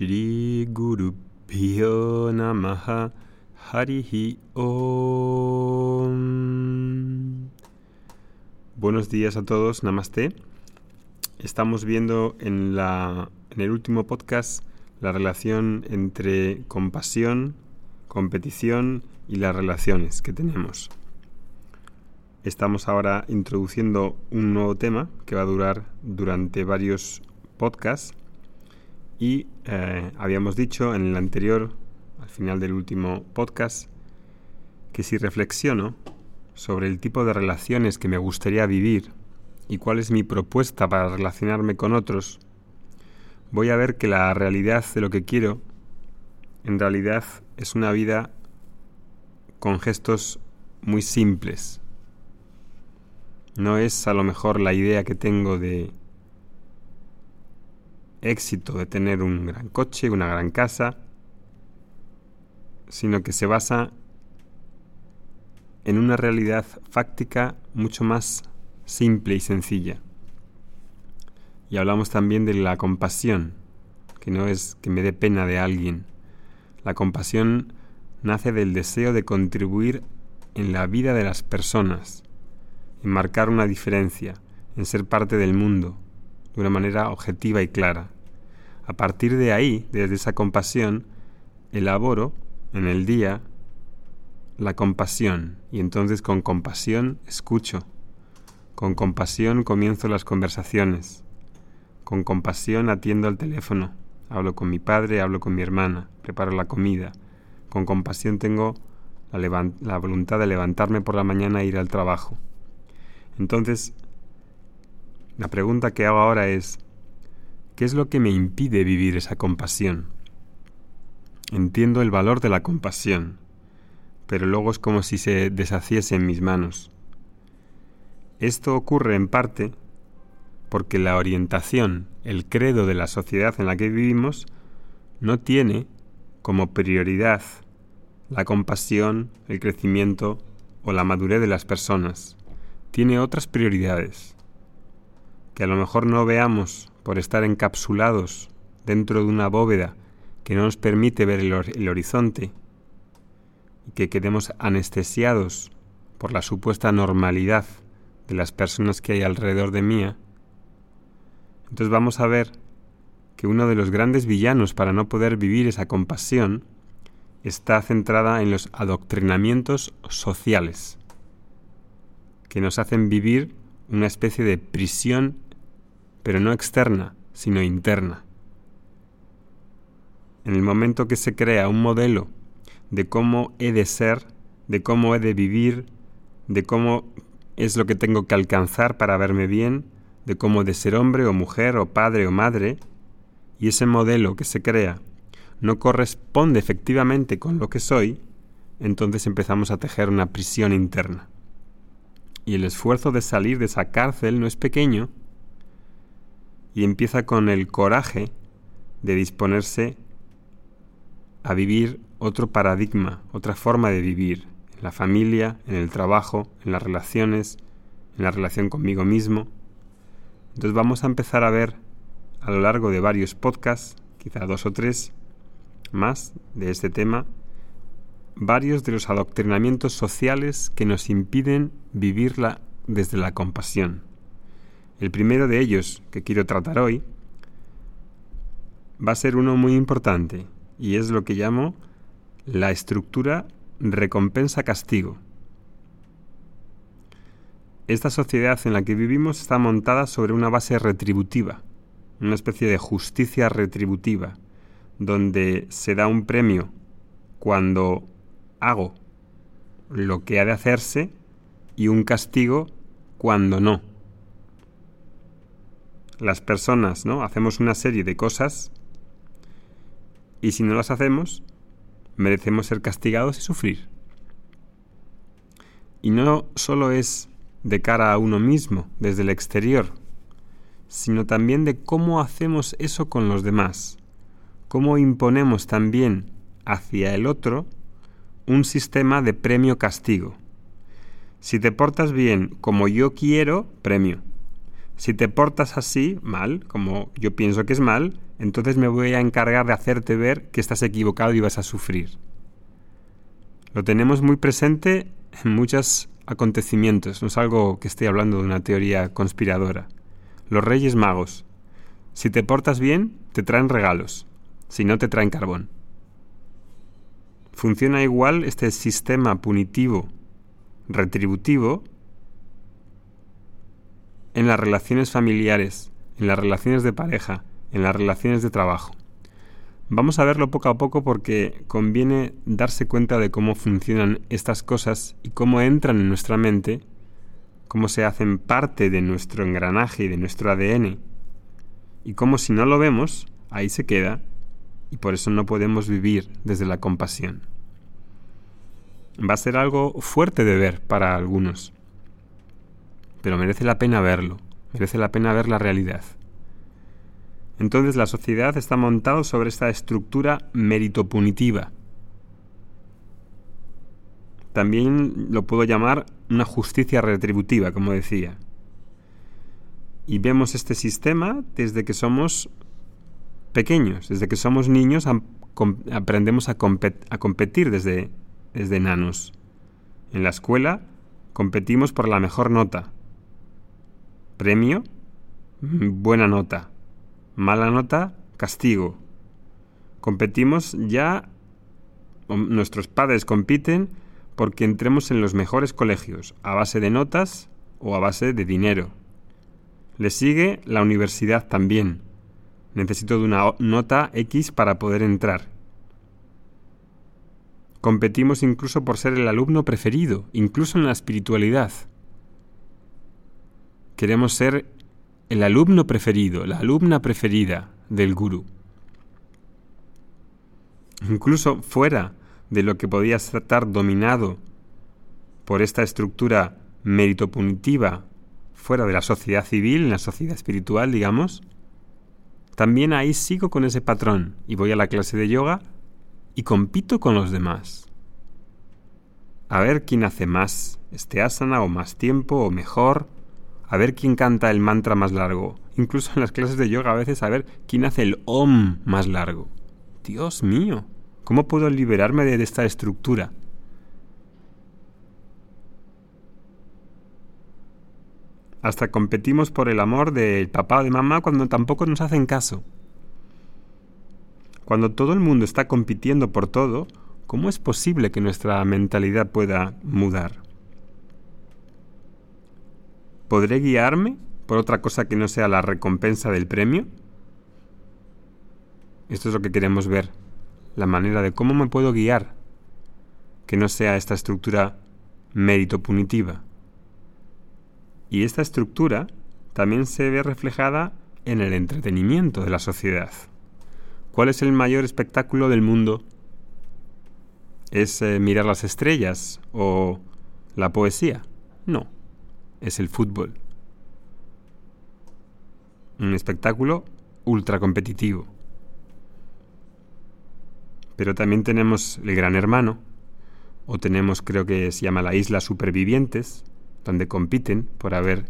Shri Guru Namaha Harihi Om. Buenos días a todos, Namaste. Estamos viendo en, la, en el último podcast la relación entre compasión, competición y las relaciones que tenemos. Estamos ahora introduciendo un nuevo tema que va a durar durante varios podcasts y eh, habíamos dicho en el anterior, al final del último podcast, que si reflexiono sobre el tipo de relaciones que me gustaría vivir y cuál es mi propuesta para relacionarme con otros, voy a ver que la realidad de lo que quiero en realidad es una vida con gestos muy simples. No es a lo mejor la idea que tengo de éxito de tener un gran coche, una gran casa, sino que se basa en una realidad fáctica mucho más simple y sencilla. Y hablamos también de la compasión, que no es que me dé pena de alguien. La compasión nace del deseo de contribuir en la vida de las personas, en marcar una diferencia, en ser parte del mundo, de una manera objetiva y clara. A partir de ahí, desde esa compasión, elaboro en el día la compasión y entonces con compasión escucho. Con compasión comienzo las conversaciones. Con compasión atiendo al teléfono. Hablo con mi padre, hablo con mi hermana, preparo la comida. Con compasión tengo la, la voluntad de levantarme por la mañana e ir al trabajo. Entonces, la pregunta que hago ahora es, ¿qué es lo que me impide vivir esa compasión? Entiendo el valor de la compasión, pero luego es como si se deshaciese en mis manos. Esto ocurre en parte porque la orientación, el credo de la sociedad en la que vivimos, no tiene como prioridad la compasión, el crecimiento o la madurez de las personas tiene otras prioridades, que a lo mejor no veamos por estar encapsulados dentro de una bóveda que no nos permite ver el, horizonte, y que quedemos anestesiados por la supuesta normalidad de las personas que hay alrededor de mí, entonces vamos a ver que uno de los grandes villanos para no poder vivir esa compasión está centrada en los adoctrinamientos sociales que nos hacen vivir una especie de prisión, pero no externa, sino interna. En el momento que se crea un modelo de cómo he de ser, de cómo he de vivir, de cómo es lo que tengo que alcanzar para verme bien, de cómo he de ser hombre o mujer o padre o madre, y ese modelo que se crea no corresponde efectivamente con lo que soy, entonces empezamos a tejer una prisión interna y el esfuerzo de salir de esa cárcel no es pequeño y empieza con el coraje de disponerse a vivir otro paradigma, otra forma de vivir, en la familia, en el trabajo, en las relaciones, en la relación conmigo mismo. Entonces vamos a empezar a ver a lo largo de varios podcasts, quizá dos o tres más de este tema, varios de los adoctrinamientos sociales que nos impiden vivirla desde la compasión. El primero de ellos que quiero tratar hoy va a ser uno muy importante y es lo que llamo la estructura recompensa-castigo. Esta sociedad en la que vivimos está montada sobre una base retributiva, una especie de justicia retributiva, donde se da un premio cuando hago lo que ha de hacerse y un castigo cuando no. Las personas, ¿no? Hacemos una serie de cosas y si no las hacemos, merecemos ser castigados y sufrir. Y no solo es de cara a uno mismo, desde el exterior, sino también de cómo hacemos eso con los demás, cómo imponemos también hacia el otro un sistema de premio-castigo. Si te portas bien como yo quiero, premio. Si te portas así, mal, como yo pienso que es mal, entonces me voy a encargar de hacerte ver que estás equivocado y vas a sufrir. Lo tenemos muy presente en muchos acontecimientos, no es algo que esté hablando de una teoría conspiradora. Los Reyes Magos. Si te portas bien, te traen regalos, si no te traen carbón. Funciona igual este sistema punitivo, retributivo, en las relaciones familiares, en las relaciones de pareja, en las relaciones de trabajo. Vamos a verlo poco a poco porque conviene darse cuenta de cómo funcionan estas cosas y cómo entran en nuestra mente, cómo se hacen parte de nuestro engranaje y de nuestro ADN, y cómo si no lo vemos, ahí se queda, y por eso no podemos vivir desde la compasión. Va a ser algo fuerte de ver para algunos, pero merece la pena verlo, merece la pena ver la realidad. Entonces la sociedad está montada sobre esta estructura meritopunitiva. También lo puedo llamar una justicia retributiva, como decía. Y vemos este sistema desde que somos pequeños, desde que somos niños aprendemos a, competir desde, desde enanos. En la escuela competimos por la mejor nota. Premio, buena nota Mala nota, castigo. Competimos ya, nuestros padres compiten porque entremos en los mejores colegios, a base de notas o a base de dinero. Le sigue la universidad también. Necesito de una nota X para poder entrar. Competimos incluso por ser el alumno preferido, incluso en la espiritualidad. Queremos ser el alumno preferido, la alumna preferida del gurú. Incluso fuera de lo que podía estar dominado por esta estructura meritopunitiva, fuera de la sociedad civil, en la sociedad espiritual, digamos, también ahí sigo con ese patrón y voy a la clase de yoga y compito con los demás. A ver quién hace más este asana o más tiempo o mejor a ver quién canta el mantra más largo. Incluso en las clases de yoga a veces a ver quién hace el om más largo. Dios mío, ¿cómo puedo liberarme de esta estructura? Hasta competimos por el amor del papá o de mamá cuando tampoco nos hacen caso. Cuando todo el mundo está compitiendo por todo, ¿cómo es posible que nuestra mentalidad pueda mudar? ¿Podré guiarme por otra cosa que no sea la recompensa del premio? Esto es lo que queremos ver, la manera de cómo me puedo guiar, que no sea esta estructura mérito punitiva. Y esta estructura también se ve reflejada en el entretenimiento de la sociedad. ¿Cuál es el mayor espectáculo del mundo? ¿Es eh, mirar las estrellas o la poesía? No es el fútbol. Un espectáculo ultra competitivo. Pero también tenemos el Gran Hermano, o tenemos creo que se llama la Isla Supervivientes, donde compiten por ver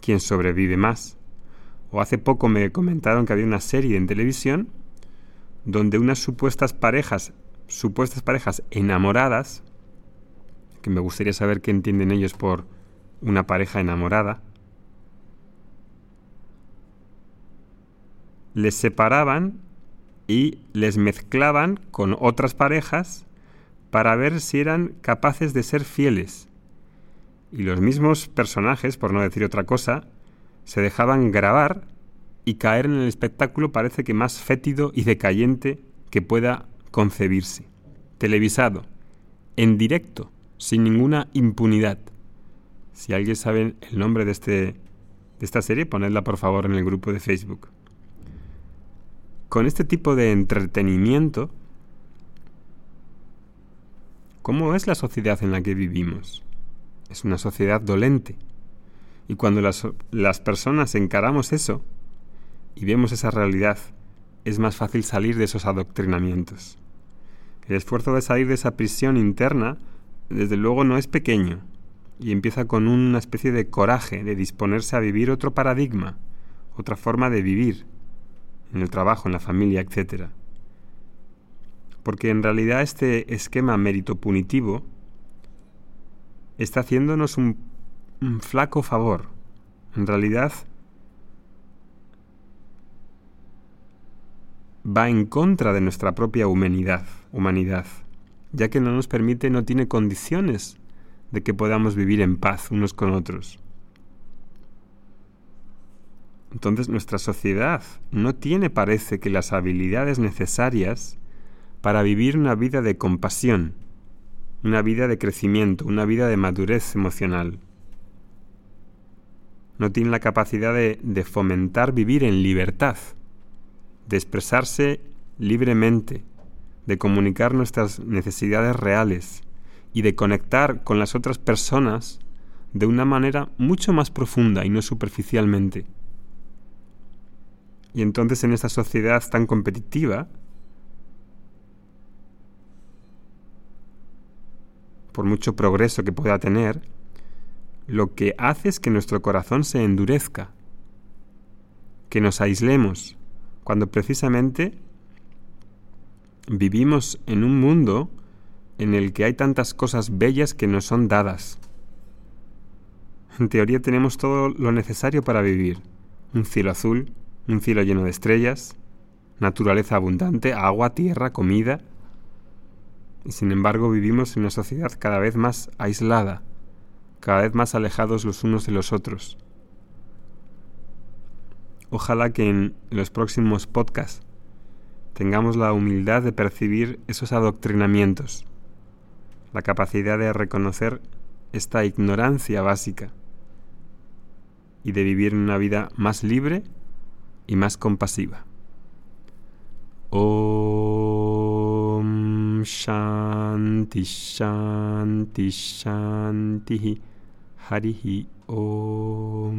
quién sobrevive más. O hace poco me comentaron que había una serie en televisión donde unas supuestas parejas, supuestas parejas enamoradas, que me gustaría saber qué entienden ellos por una pareja enamorada, les separaban y les mezclaban con otras parejas para ver si eran capaces de ser fieles. Y los mismos personajes, por no decir otra cosa, se dejaban grabar y caer en el espectáculo parece que más fétido y decayente que pueda concebirse. Televisado, en directo, sin ninguna impunidad. Si alguien sabe el nombre de, este, de esta serie, ponedla por favor en el grupo de Facebook. Con este tipo de entretenimiento, ¿cómo es la sociedad en la que vivimos? Es una sociedad dolente. Y cuando las, las personas encaramos eso y vemos esa realidad, es más fácil salir de esos adoctrinamientos. El esfuerzo de salir de esa prisión interna desde luego no es pequeño, y empieza con una especie de coraje, de disponerse a vivir otro paradigma, otra forma de vivir, en el trabajo, en la familia, etc. Porque en realidad este esquema mérito punitivo está haciéndonos un, un flaco favor. En realidad va en contra de nuestra propia humanidad, humanidad, ya que no nos permite, no tiene condiciones de que podamos vivir en paz unos con otros. Entonces nuestra sociedad no tiene, parece que, las habilidades necesarias para vivir una vida de compasión, una vida de crecimiento, una vida de madurez emocional. No tiene la capacidad de, fomentar vivir en libertad, de expresarse libremente, de comunicar nuestras necesidades reales, y de conectar con las otras personas de una manera mucho más profunda y no superficialmente. Y entonces en esta sociedad tan competitiva, por mucho progreso que pueda tener, lo que hace es que nuestro corazón se endurezca, que nos aislemos, cuando precisamente vivimos en un mundo en el que hay tantas cosas bellas que nos son dadas. En teoría tenemos todo lo necesario para vivir. Un cielo azul, un cielo lleno de estrellas, naturaleza abundante, agua, tierra, comida. Y sin embargo vivimos en una sociedad cada vez más aislada, cada vez más alejados los unos de los otros. Ojalá que en los próximos podcasts tengamos la humildad de percibir esos adoctrinamientos la capacidad de reconocer esta ignorancia básica y de vivir una vida más libre y más compasiva. Om Shanti Shanti Shanti Harihi Om